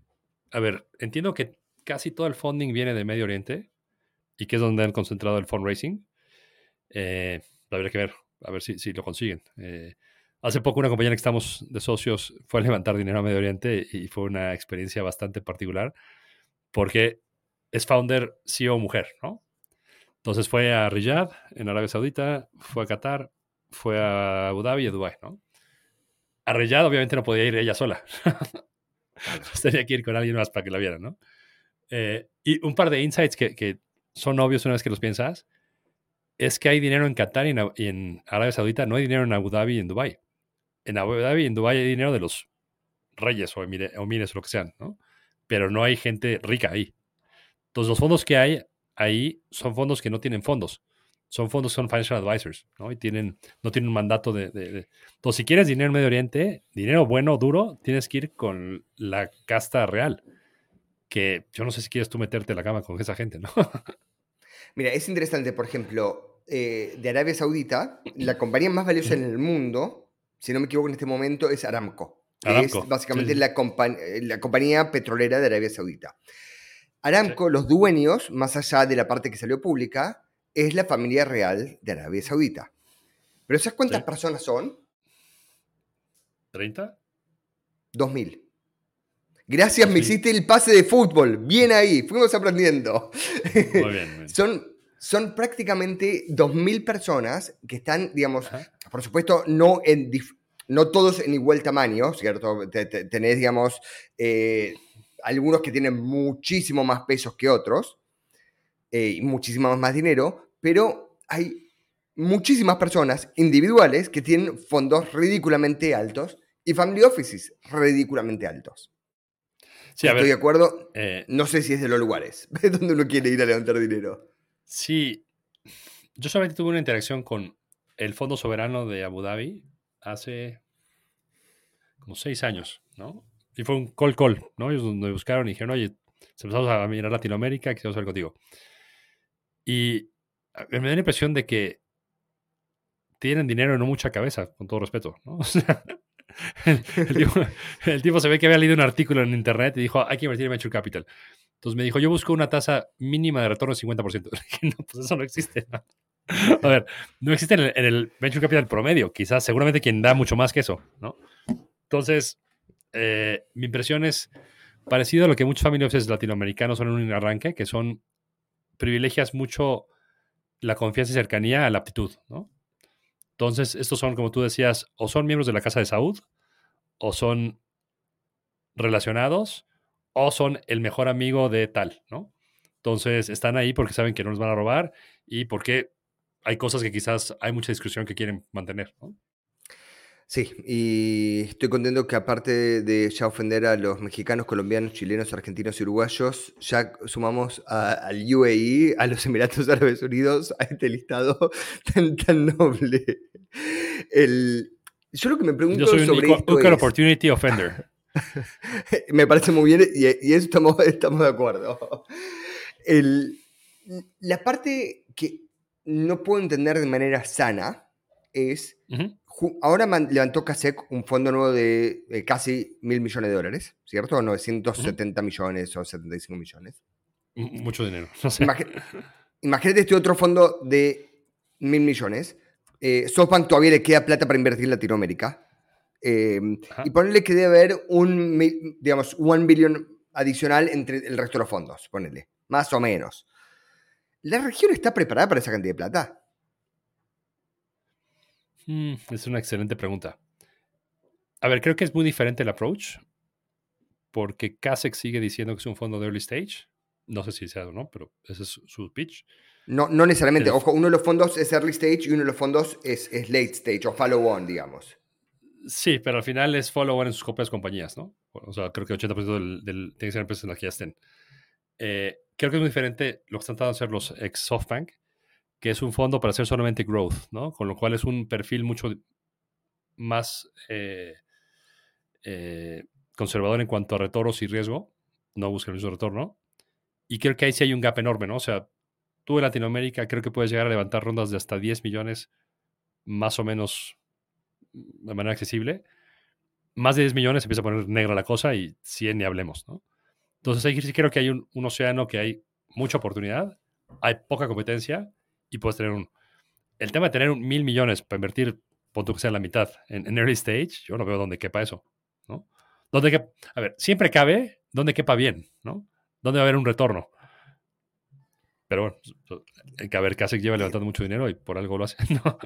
a ver, entiendo que casi todo el funding viene de Medio Oriente y que es donde han concentrado el fundraising. Eh, habría que ver a ver si, si lo consiguen. Eh, hace poco una compañía que estamos de socios fue a levantar dinero a Medio Oriente y fue una experiencia bastante particular porque es founder CEO mujer, ¿no? Entonces fue a Riyadh, en Arabia Saudita, fue a Qatar, fue a Abu Dhabi y a Dubái, ¿no? A Riyadh obviamente no podía ir ella sola. Tenía que ir con alguien más para que la vieran, ¿no? Eh, y un par de insights que, que, son obvios una vez que los piensas es que hay dinero en Qatar y en, Arabia Saudita, no hay dinero en Abu Dhabi y en Dubái. En Abu Dhabi y en Dubái hay dinero de los reyes o, emires o lo que sean, ¿no? Pero no hay gente rica ahí. Entonces, los fondos que hay ahí son fondos que no tienen fondos. Son fondos, son financial advisors, ¿no? Y tienen, no tienen un mandato de, de, Entonces, si quieres dinero en Medio Oriente, dinero bueno, duro, tienes que ir con la casta real. Que yo no sé si quieres tú meterte en la cama con esa gente, ¿no? Mira, es interesante, por ejemplo, eh, de Arabia Saudita, la compañía más valiosa en el mundo, si no me equivoco en este momento, es Aramco. es básicamente La, eh, la, compañía petrolera de Arabia Saudita. Aramco, los dueños, más allá de la parte que salió pública, es la familia real de Arabia Saudita. ¿Pero sabes cuántas personas son? ¿30? 2000. Gracias, me hiciste el pase de fútbol. Bien ahí, fuimos aprendiendo. Muy bien. son, son prácticamente 2.000 personas que están, digamos, por supuesto, no, en, no todos en igual tamaño, ¿cierto? Tenés, digamos, eh, algunos que tienen muchísimo más pesos que otros eh, y muchísimo más dinero, pero hay muchísimas personas individuales que tienen fondos ridículamente altos y family offices ridículamente altos. Estoy de acuerdo. Eh, no sé si es de los lugares donde uno quiere ir a levantar dinero. Sí. Yo solamente tuve una interacción con el Fondo Soberano de Abu Dhabi hace como seis años, ¿no? Y fue un call call, ¿no? Ellos me buscaron y dijeron, oye, empezamos a mirar Latinoamérica, quisiera hablar contigo. Y me da la impresión de que tienen dinero y no mucha cabeza, con todo respeto, ¿no? O sea, el, tipo, se ve que había leído un artículo en internet y dijo, hay que invertir en Venture Capital. Entonces me dijo, yo busco una tasa mínima de retorno de 50%. no, pues eso no existe. A ver, no existe en el, Venture Capital promedio. Quizás, seguramente quien da mucho más que eso, ¿no? Entonces, eh, mi impresión es parecido a lo que muchos familiares latinoamericanos son en un arranque, que son privilegias mucho la confianza y cercanía a la aptitud, ¿no? Entonces, estos son, como tú decías, o son miembros de la Casa de Saúd, o son relacionados, o son el mejor amigo de tal, ¿no? Entonces, están ahí porque saben que no los van a robar y porque hay cosas que quizás hay mucha discusión que quieren mantener, ¿no? Sí, y estoy contento que aparte de ya ofender a los mexicanos, colombianos, chilenos, argentinos y uruguayos, ya sumamos al UAE, a los Emiratos Árabes Unidos, a este listado tan, tan noble. El, yo lo que me pregunto yo soy sobre un esto opportunity offender. me parece muy bien y, y eso estamos, estamos de acuerdo. El, la parte que no puedo entender de manera sana es ahora levantó CASEC un fondo nuevo de casi mil millones de dólares, ¿cierto? 970 millones o 75 millones. Mucho dinero. imagínate este otro fondo de mil millones. Eh, SoftBank todavía le queda plata para invertir en Latinoamérica. Em, y ponerle que debe haber un, digamos, un billón adicional entre el resto de los fondos, ponele, más o menos. ¿La región está preparada para esa cantidad de plata? Mm, es una excelente pregunta. A ver, creo que es muy diferente el approach, porque Kasek sigue diciendo que es un fondo de early stage. No sé si sea o no, pero ese es su pitch. No, no necesariamente. Ojo, uno de los fondos es early stage y uno de los fondos es, late stage o follow on, digamos. Sí, pero al final es follow on en sus propias compañías, ¿no? O sea, creo que 80% del, del, tiene que ser empresas en las que ya estén. Eh, creo que es muy diferente lo que están tratando de hacer los ex SoftBank, que es un fondo para hacer solamente growth, ¿no? Con lo cual es un perfil mucho más eh, eh, conservador en cuanto a retornos y riesgo. No busca el mismo retorno. Y creo que ahí sí hay un gap enorme, ¿no? O sea, tú en Latinoamérica creo que puedes llegar a levantar rondas de hasta 10 millones más o menos de manera accesible. Más de 10 millones empieza a poner negra la cosa y 100 ni hablemos, ¿no? Entonces ahí sí creo que hay un, océano que hay mucha oportunidad, hay poca competencia y puedes tener un... El tema de tener un mil millones para invertir, punto que sea la mitad en, early stage, yo no veo dónde quepa eso, ¿no? Donde que, a ver, siempre cabe donde quepa bien, ¿no? Donde va a haber un retorno. Pero bueno, pues, hay que ver, Kasek lleva levantando mucho dinero y por algo lo hace, ¿no?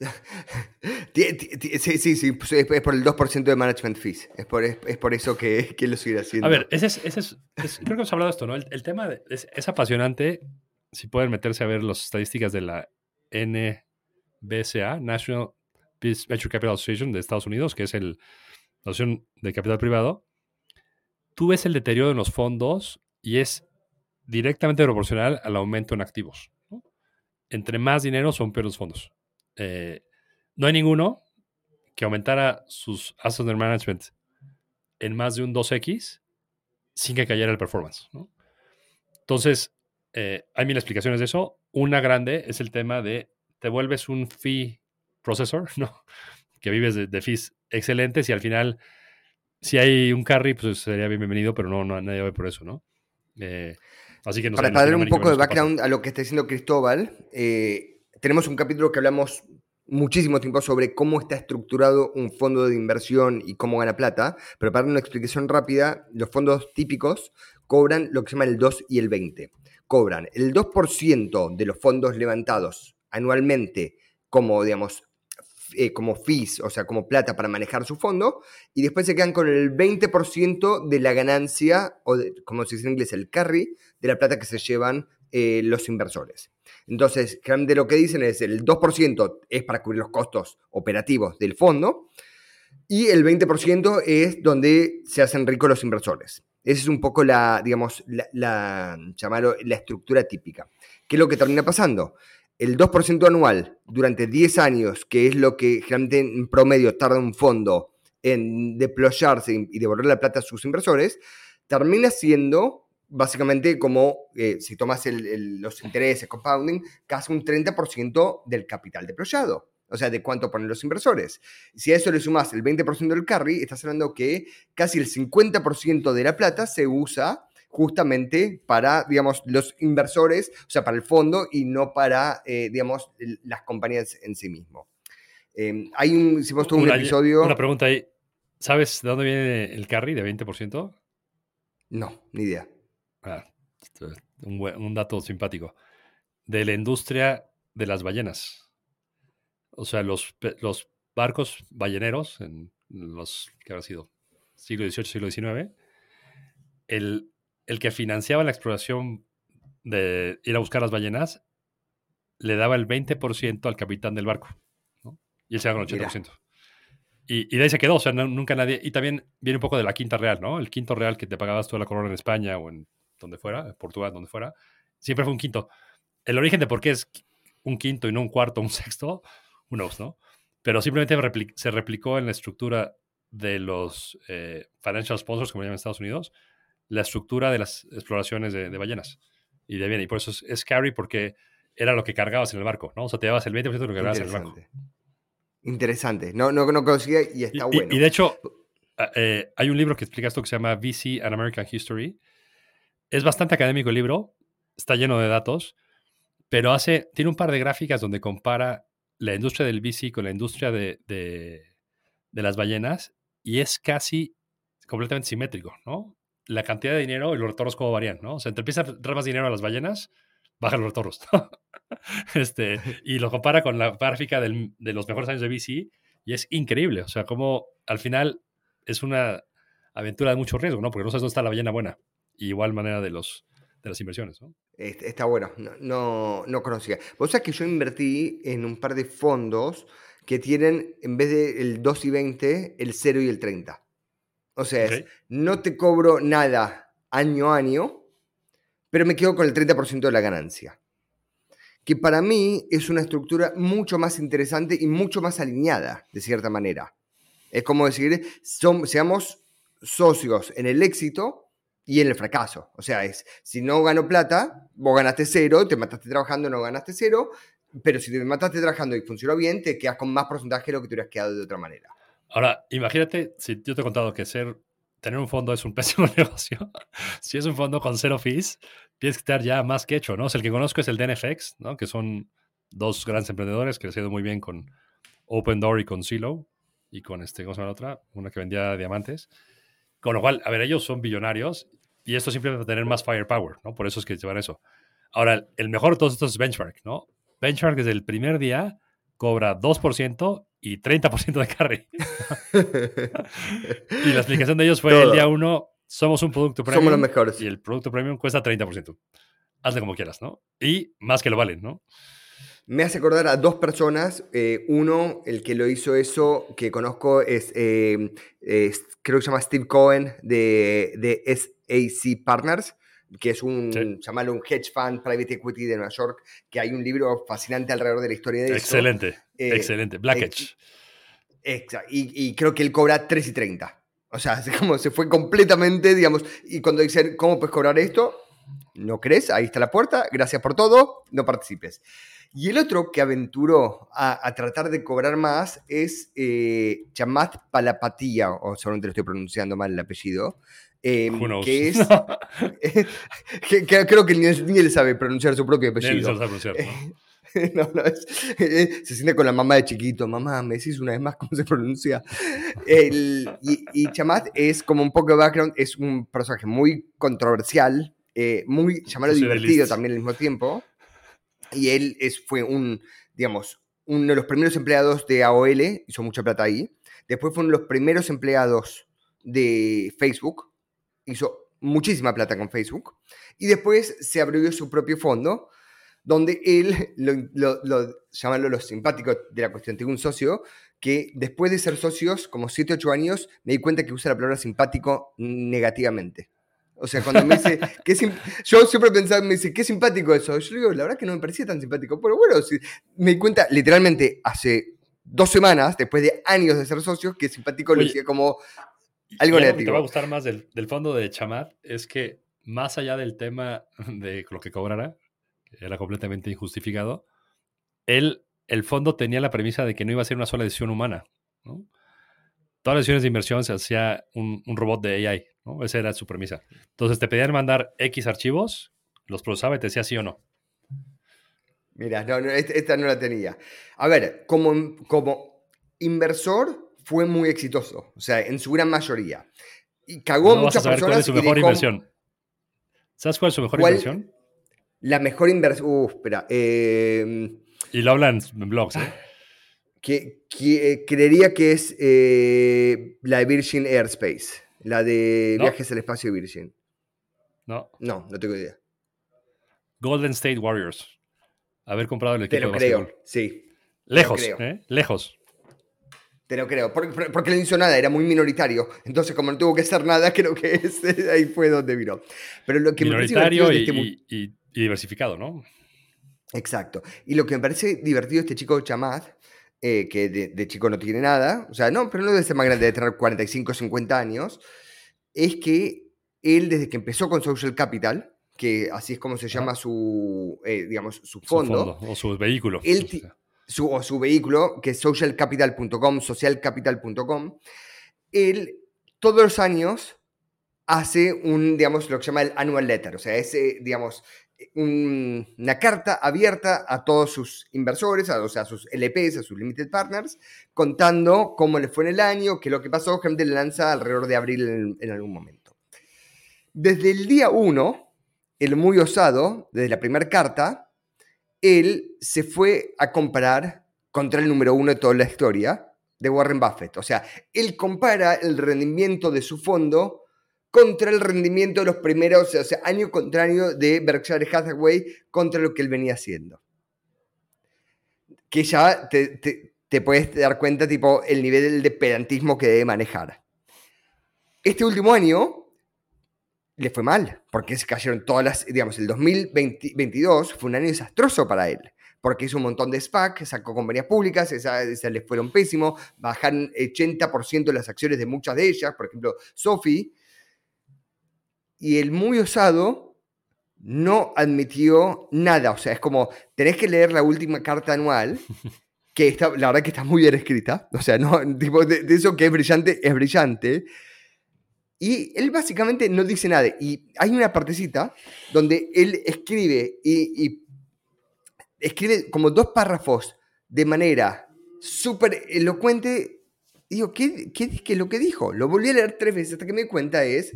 Sí, sí, sí, pues, es por el 2% de management fees. Es por, es, por eso que, que, lo sigue haciendo. A ver, ese es, ese es, creo que hemos hablado de esto, ¿no? El, tema es, es, apasionante. Si pueden meterse a ver las estadísticas de la NBCA, National Venture Capital Association de Estados Unidos, que es el, la asociación de capital privado, tú ves el deterioro en los fondos y es directamente proporcional al aumento en activos. Entre más dinero son peores fondos. Eh, no hay ninguno que aumentara sus assets under management en más de un 2x sin que cayera el performance. Entonces, eh, hay mil explicaciones de eso. Una grande es el tema de te vuelves un fee processor, ¿no? Que vives de, fees excelentes y al final, si hay un carry, pues sería bienvenido, pero no, no nadie va por eso, ¿no? Eh, así que Para darle un poco de background a lo que está diciendo Cristóbal, tenemos un capítulo que hablamos muchísimo tiempo sobre cómo está estructurado un fondo de inversión y cómo gana plata, pero para dar una explicación rápida, los fondos típicos cobran lo que se llama el 2 y el 20. Cobran el 2% de los fondos levantados anualmente como, digamos, eh, como fees, o sea, como plata para manejar su fondo, y después se quedan con el 20% de la ganancia, o como se dice en inglés, el carry, de la plata que se llevan eh, los inversores. Entonces, generalmente lo que dicen es el 2% es para cubrir los costos operativos del fondo y el 20% es donde se hacen ricos los inversores. Esa es un poco la, digamos, la, la, la estructura típica. ¿Qué es lo que termina pasando? El 2% anual durante 10 años, que es lo que generalmente en promedio tarda un fondo en deployarse y devolver la plata a sus inversores, termina siendo básicamente como eh, si tomas los intereses, compounding, casi un 30% del capital deployado. O sea, de cuánto ponen los inversores. Si a eso le sumas el 20% del carry, estás hablando que casi el 50% de la plata se usa justamente para, digamos, los inversores, o sea, para el fondo y no para, eh, digamos, las compañías en sí mismo. Em, hay un, hicimos todo un episodio... Una pregunta ahí. ¿Sabes de dónde viene el carry de 20%? No, ni idea. Ah, un, dato simpático. De la industria de las ballenas. O sea, los, los barcos balleneros en los que habrá sido siglo XVIII, siglo XIX, el, el que financiaba la exploración de ir a buscar las ballenas le daba el 20% al capitán del barco. Y él se daba el 80%. Y, y, de ahí se quedó, o sea, nunca nadie. Y también viene un poco de la quinta real, ¿no? El quinto real que te pagabas toda la corona en España o en donde fuera, Portugal, donde fuera, siempre fue un quinto. El origen de por qué es un quinto y no un cuarto un sexto, who knows, ¿no? Pero simplemente se replicó en la estructura de los eh, financial sponsors, como llaman en Estados Unidos, la estructura de las exploraciones de, ballenas. Y de bien, y por eso es, carry porque era lo que cargabas en el barco, ¿no? O sea, te llevabas el 20% de lo que cargabas en el barco. Interesante. No, no, no conocía y está bueno. Y, de hecho, eh, hay un libro que explica esto que se llama VC and American History, es bastante académico el libro, está lleno de datos, pero hace, tiene un par de gráficas donde compara la industria del VC con la industria de, de, las ballenas y es casi completamente simétrico, ¿no? La cantidad de dinero y los retornos cómo varían, ¿no? O sea, te empieza a dar más dinero a las ballenas, baja los retornos. este, y lo compara con la gráfica de los mejores años de VC y es increíble. O sea, como al final es una aventura de mucho riesgo, ¿no? Porque no sabes dónde está la ballena buena. Y igual manera de, los, de las inversiones, ¿no? Está bueno, no, no, conocía. Vos sabés que yo invertí en un par de fondos que tienen, en vez del 2 y 20, el 0 y el 30. O sea, no te cobro nada año a año, pero me quedo con el 30% de la ganancia. Que para mí es una estructura mucho más interesante y mucho más alineada, de cierta manera. Es como decir, seamos socios en el éxito y en el fracaso. O sea, es, si no gano plata, vos ganaste cero, te mataste trabajando, no ganaste cero, pero si te mataste trabajando y funcionó bien, te quedas con más porcentaje de lo que te hubieras quedado de otra manera. Ahora, imagínate, si yo te he contado que ser, tener un fondo es un pésimo negocio, si es un fondo con cero fees, tienes que estar ya más que hecho, ¿no? el que conozco es el DNFX, ¿no? Que son dos grandes emprendedores que les ha ido muy bien con Open Door y con Silo y con este, ¿cómo se llama la otra? Una que vendía diamantes. Con lo cual, a ver, ellos son billonarios y esto simplemente tener más firepower, ¿no? Por eso es que llevan eso. Ahora, el mejor de todos estos es Benchmark, ¿no? Benchmark desde el primer día cobra 2% y 30% de carry. y la explicación de ellos fue el día uno, somos un producto premium. Somos los mejores. Y el producto premium cuesta 30%. Hazle como quieras, ¿no? Y más que lo valen, ¿no? Me hace acordar a dos personas. Eh, uno, el que lo hizo eso, que conozco, es, eh, creo que se llama Steve Cohen de, de SAC Partners, que es un, llamarlo un hedge fund, private equity de Nueva York, que hay un libro fascinante alrededor de la historia de excelente, eso. Excelente, eh, excelente. Black Edge. Exacto. Y, y, creo que él cobra 3 y 30. O sea, como se fue completamente, digamos, y cuando dicen, ¿cómo puedes cobrar esto? ¿No crees? Ahí está la puerta, gracias por todo, no participes. Y el otro que aventuró a, tratar de cobrar más es eh, Chamat Palapatía, o solamente lo estoy pronunciando mal el apellido, em, que es... que, creo que ni, él sabe pronunciar su propio apellido. Ni él sabe pronunciar, ¿no? Eh, se siente con la mamá de chiquito, mamá, me decís una vez más cómo se pronuncia. y, y, Chamat es como un poco de background, es un personaje muy controversial, eh, muy, llamarlo divertido también al mismo tiempo. Y él es, fue un, digamos, uno de los primeros empleados de AOL, hizo mucha plata ahí. Después fue uno de los primeros empleados de Facebook, hizo muchísima plata con Facebook. Y después se abrió su propio fondo, donde él, lo, lo, llamarlo lo simpático de la cuestión, tengo un socio que después de ser socios, como 7, 8 años, me di cuenta que usa la palabra simpático negativamente. O sea, cuando me dice, que yo siempre pensaba, me dice, qué simpático eso. Yo digo, la verdad que no me parecía tan simpático. Pero bueno, me di cuenta literalmente hace dos semanas, después de años de ser socios, que simpático lo decía como algo negativo. Lo que te va a gustar más del, fondo de Chamat es que, más allá del tema de lo que cobrará, que era completamente injustificado, él, el fondo tenía la premisa de que no iba a ser una sola decisión humana. ¿no? Todas las decisiones de inversión se hacía un, un robot de AI. Esa era su premisa. Entonces te pedían mandar X archivos, los procesaba y te decía sí o no. Mira, no, esta, no la tenía. A ver, como, como inversor fue muy exitoso, o sea, en su gran mayoría. Y cagó muchas personas. ¿Cuál es su mejor inversión? ¿Sabes cuál es su mejor inversión? La mejor inversión. Uh, espera. Em, y lo hablan en blogs, ¿eh? Que, que creería que es eh, la Virgin Airspace. La de Viajes al Espacio Virgin. No. No, no tengo idea. Golden State Warriors. Haber comprado el equipo Te lo creo, sí. Lejos, ¿eh? Lejos. Te lo creo, porque, porque, no hizo nada, era muy minoritario. Entonces, como no tuvo que hacer nada, creo que ahí fue donde vino. Pero lo que minoritario me parece y, y, diversificado, ¿no? Exacto. Y lo que me parece divertido este chico Chamad eh, que de, chico no tiene nada, o sea, no, pero no debe ser más grande de tener 45, 50 años, es que él desde que empezó con Social Capital, que así es como se llama su, eh, digamos, su fondo, o su vehículo. su, o su vehículo, que es socialcapital.com, socialcapital.com, él todos los años hace un, digamos, lo que se llama el annual letter, o sea, ese, digamos, una carta abierta a todos sus inversores, a, o sea, sus LPs, a sus limited partners, contando cómo le fue en el año, qué es lo que pasó. Le lanza alrededor de abril en, algún momento. Desde el día 1, el muy osado, desde la primera carta, él se fue a comparar contra el número uno de toda la historia, de Warren Buffett. O sea, él compara el rendimiento de su fondo contra el rendimiento de los primeros, o sea, año contrario de Berkshire Hathaway contra lo que él venía haciendo. Que ya te, puedes dar cuenta, tipo, el nivel de pedantismo que debe manejar. Este último año le fue mal, porque se cayeron todas las, digamos, el 2022 fue un año desastroso para él, porque hizo un montón de SPAC, sacó compañías públicas, esas, le fueron pésimo, bajaron 80% de las acciones de muchas de ellas, por ejemplo, Sophie, y el muy osado no admitió nada, o sea, es como, tenés que leer la última carta anual que está, la verdad que está muy bien escrita, o sea, no, tipo, de, eso que es brillante, es brillante. Y él básicamente no dice nada. Y hay una partecita donde él escribe y, escribe como dos párrafos de manera súper elocuente. Digo, ¿qué, ¿qué, es lo que dijo? Lo volví a leer tres veces hasta que me di cuenta es...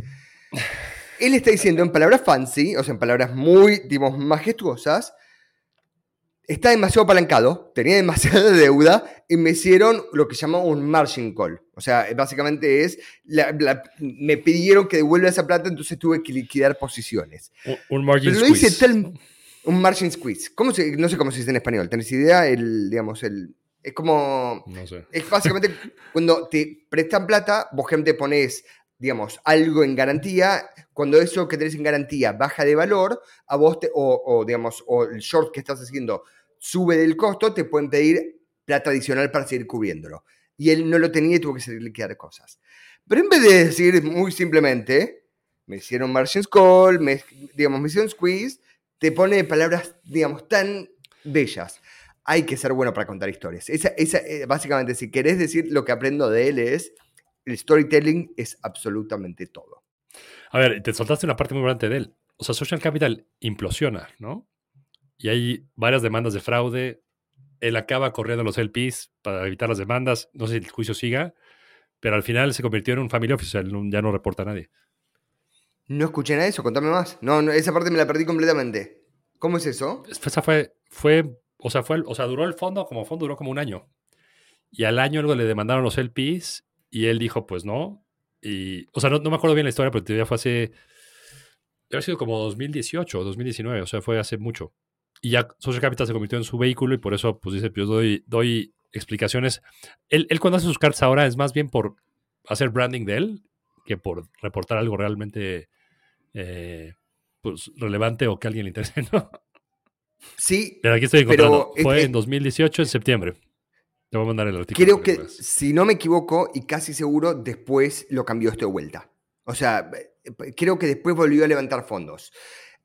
Él está diciendo en palabras fancy, o sea, en palabras muy, digamos, majestuosas, está demasiado apalancado, tenía demasiada deuda y me hicieron lo que se llama un margin call. O sea, básicamente es, me pidieron que devuelva esa plata, entonces tuve que liquidar posiciones. Un, margin squeeze. un margin squeeze. ¿Cómo se, no sé cómo se dice en español. ¿Tenés idea? El, digamos, el, es como... No sé. Es básicamente cuando te prestan plata, vos gente pones digamos, algo en garantía, cuando eso que tenés en garantía baja de valor, a vos te, o, o, digamos, o el short que estás haciendo sube del costo, te pueden pedir plata adicional para seguir cubriéndolo. Y él no lo tenía y tuvo que salir liquidar cosas. Pero en vez de decir muy simplemente, me hicieron margins call, me, digamos, me hicieron squeeze, te pone palabras, digamos, tan bellas. Hay que ser bueno para contar historias. Esa, esa, eh, básicamente, si querés decir lo que aprendo de él es, el storytelling es absolutamente todo. A ver, te soltaste una parte muy importante de él. O sea, Social Capital implosiona, ¿no? y hay varias demandas de fraude. Él acaba corriendo a los LPs para evitar las demandas. No sé si el juicio siga, pero al final se convirtió en un family office, ya no reporta a nadie. No escuché nada de eso, contame más. No, esa parte me la perdí completamente. ¿Cómo es eso? Esa fue, fue, o sea, fue, o sea, duró el fondo, como fondo duró como un año. Y al año luego le demandaron los LPs y él dijo, pues no. Y, o sea, no, me acuerdo bien la historia, pero todavía fue hace, debe haber sido como 2018 o 2019, o sea, fue hace mucho. Y ya Social Capital se convirtió en su vehículo y por eso, pues dice, pues doy, doy explicaciones. Él, él, cuando hace sus cartas ahora es más bien por hacer branding de él que por reportar algo realmente eh, pues, relevante o que a alguien le interese, ¿no? Sí. Pero aquí estoy encontrando. Fue en 2018, en septiembre. Te voy a mandar el artículo. Creo que, si no me equivoco, y casi seguro, después lo cambió esto de vuelta. O sea, eh, creo que después volvió a levantar fondos.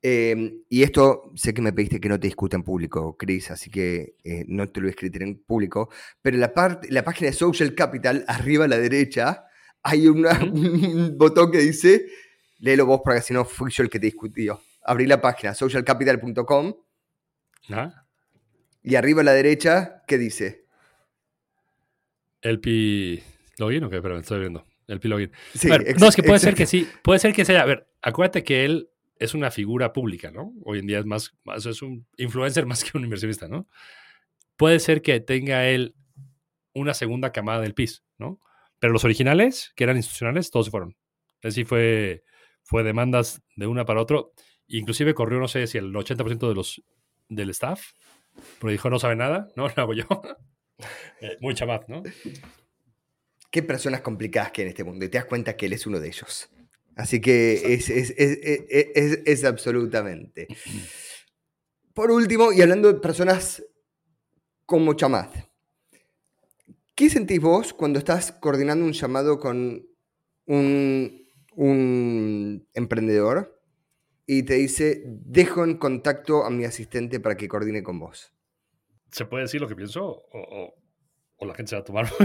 Em, y esto sé que me pediste que no te discuta en público, Chris, así que eh, no te lo voy a escribir en público, pero la, parte, la página de Social Capital, arriba a la derecha, hay un botón que dice, léelo vos porque si no fui yo el que te discutió. Abrí la página socialcapital.com ¿Ah? y arriba a la derecha, ¿qué dice? LP login, ok, pero me estoy viendo. LP login. no, es que puede ser que sí, puede ser que sea, a ver, acuérdate que él es una figura pública, ¿no? Hoy en día es más, más, es un influencer más que un inversionista, ¿no? Puede ser que tenga él una segunda camada del PIS, ¿no? Pero los originales, que eran institucionales, todos se fueron. Es decir, fue, fue demandas de una para otro. Inclusive corrió, no sé si el 80% de los, del staff, pero dijo, no sabe nada, ¿no? Lo hago yo. Eh, muy chamaz, ¿no? Qué personas complicadas que hay en este mundo. Y te das cuenta que él es uno de ellos. Así que es, es, es, es, absolutamente. Por último, y hablando de personas como Chamad, ¿qué sentís vos cuando estás coordinando un llamado con un, un emprendedor y te dice, dejo en contacto a mi asistente para que coordine con vos? ¿Se puede decir lo que pienso o, la gente se va a tomar?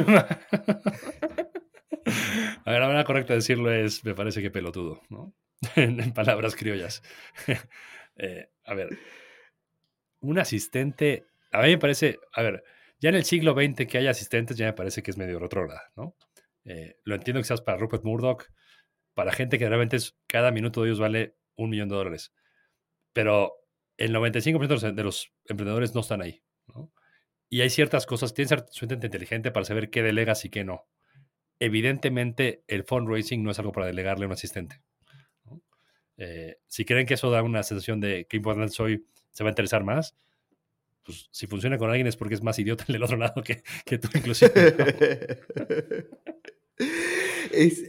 A ver, la manera correcta de decirlo es, me parece que pelotudo, ¿no? en, palabras criollas. Eh, a ver, un asistente, a mí me parece, a ver, ya en el siglo XX que haya asistentes ya me parece que es medio retrógrada, ¿no? Eh, lo entiendo seas para Rupert Murdoch, para gente que realmente es, cada minuto de ellos vale un millón de dólares. pero el 95% de los emprendedores no están ahí. Y hay ciertas cosas, tienes ser suficientemente inteligente para saber qué delegas y qué no. Evidentemente, el fundraising no es algo para delegarle a un asistente. Eh, si creen que eso da una sensación de qué importante soy, se va a interesar más, pues si funciona con alguien es porque es más idiota del otro lado que, que tú inclusive.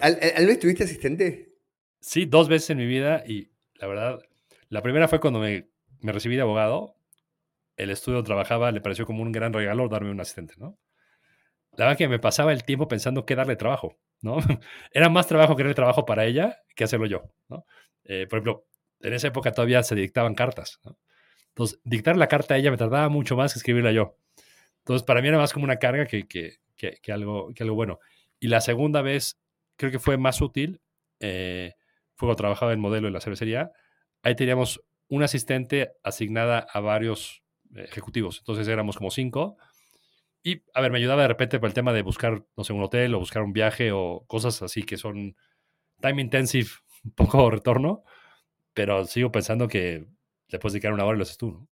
¿Al, vez tuviste asistente? Sí, dos veces en mi vida y la verdad, la primera fue cuando me, me recibí de abogado. El estudio trabajaba le pareció como un gran regalo darme un asistente, ¿no? La verdad que me pasaba el tiempo pensando qué darle trabajo, ¿no? Era más trabajo que darle trabajo para ella que hacerlo yo, ¿no? Eh, por ejemplo, en esa época todavía se dictaban cartas. Entonces, dictar la carta a ella me tardaba mucho más que escribirla yo. Entonces, para mí era más como una carga que, que, que, algo, que algo bueno. Y la segunda vez, creo que fue más útil, eh, fue cuando trabajaba en modelo en la cervecería. Ahí teníamos una asistente asignada a varios ejecutivos. Entonces éramos como cinco. Y, a ver, me ayudaba de repente por el tema de buscar, no sé, un hotel o buscar un viaje o cosas así que son time intensive, poco retorno. Pero sigo pensando que le puedes dedicar una hora y lo haces tú, ¿no?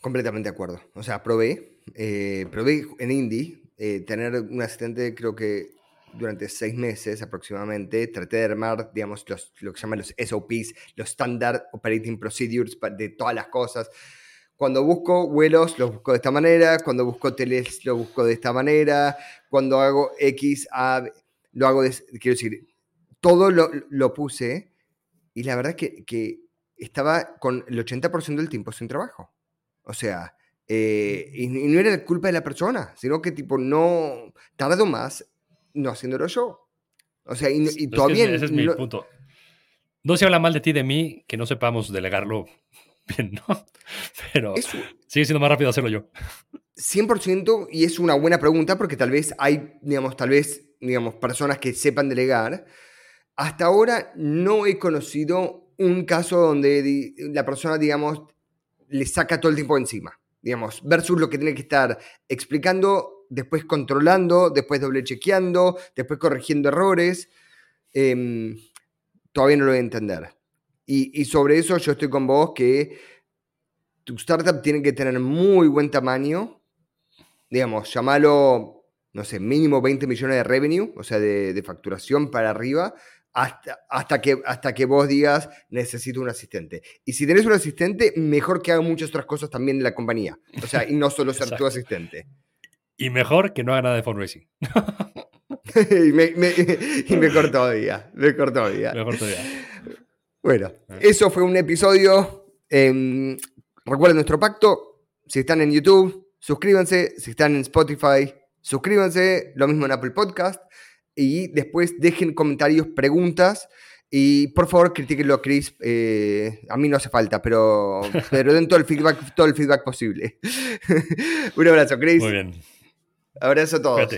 Completamente de acuerdo. O sea, probé, eh, probé en Indie eh, tener un asistente, creo que durante seis meses aproximadamente, traté de armar, digamos, los, lo que se llaman los SOPs, los Standard Operating Procedures de todas las cosas. Cuando busco vuelos, los busco de esta manera. Cuando busco hoteles, lo busco de esta manera. Cuando hago X, A, lo hago de... Quiero decir, todo lo, lo puse y la verdad que, que estaba con el 80% del tiempo sin trabajo. O sea, eh, y, no era culpa de la persona, sino que tipo no tardo más no haciéndolo yo. O sea, y, todavía... ese es mi punto. No se habla mal de ti, de mí, que no sepamos delegarlo bien, ¿no? Pero sigue siendo más rápido hacerlo yo. 100% y es una buena pregunta porque tal vez hay, digamos, tal vez, digamos, personas que sepan delegar. Hasta ahora no he conocido un caso donde la persona, digamos, le saca todo el tiempo encima, digamos, versus lo que tiene que estar explicando, después controlando, después doble chequeando, después corrigiendo errores. Em, todavía no lo voy a entender. Y, y, sobre eso yo estoy con vos que tu startup tiene que tener muy buen tamaño, digamos, llamalo, no sé, mínimo 20 millones de revenue, o sea, de, de facturación para arriba, hasta, que, hasta que vos digas necesito un asistente. Y si tenés un asistente, mejor que haga muchas otras cosas también en la compañía. O sea, y no solo ser tu asistente. Y mejor que no haga nada de fundraising. y, mejor todavía. Mejor todavía. Mejor todavía. Bueno, ah. eso fue un episodio. Em, recuerden nuestro pacto. Si están en YouTube, suscríbanse. Si están en Spotify, suscríbanse. Lo mismo en Apple Podcast y después dejen comentarios, preguntas. Y por favor, critíquenlo a Chris. Eh, a mí no hace falta, pero, pero den todo el feedback, todo el feedback posible. Un abrazo, Chris. Muy bien. Abrazo a todos.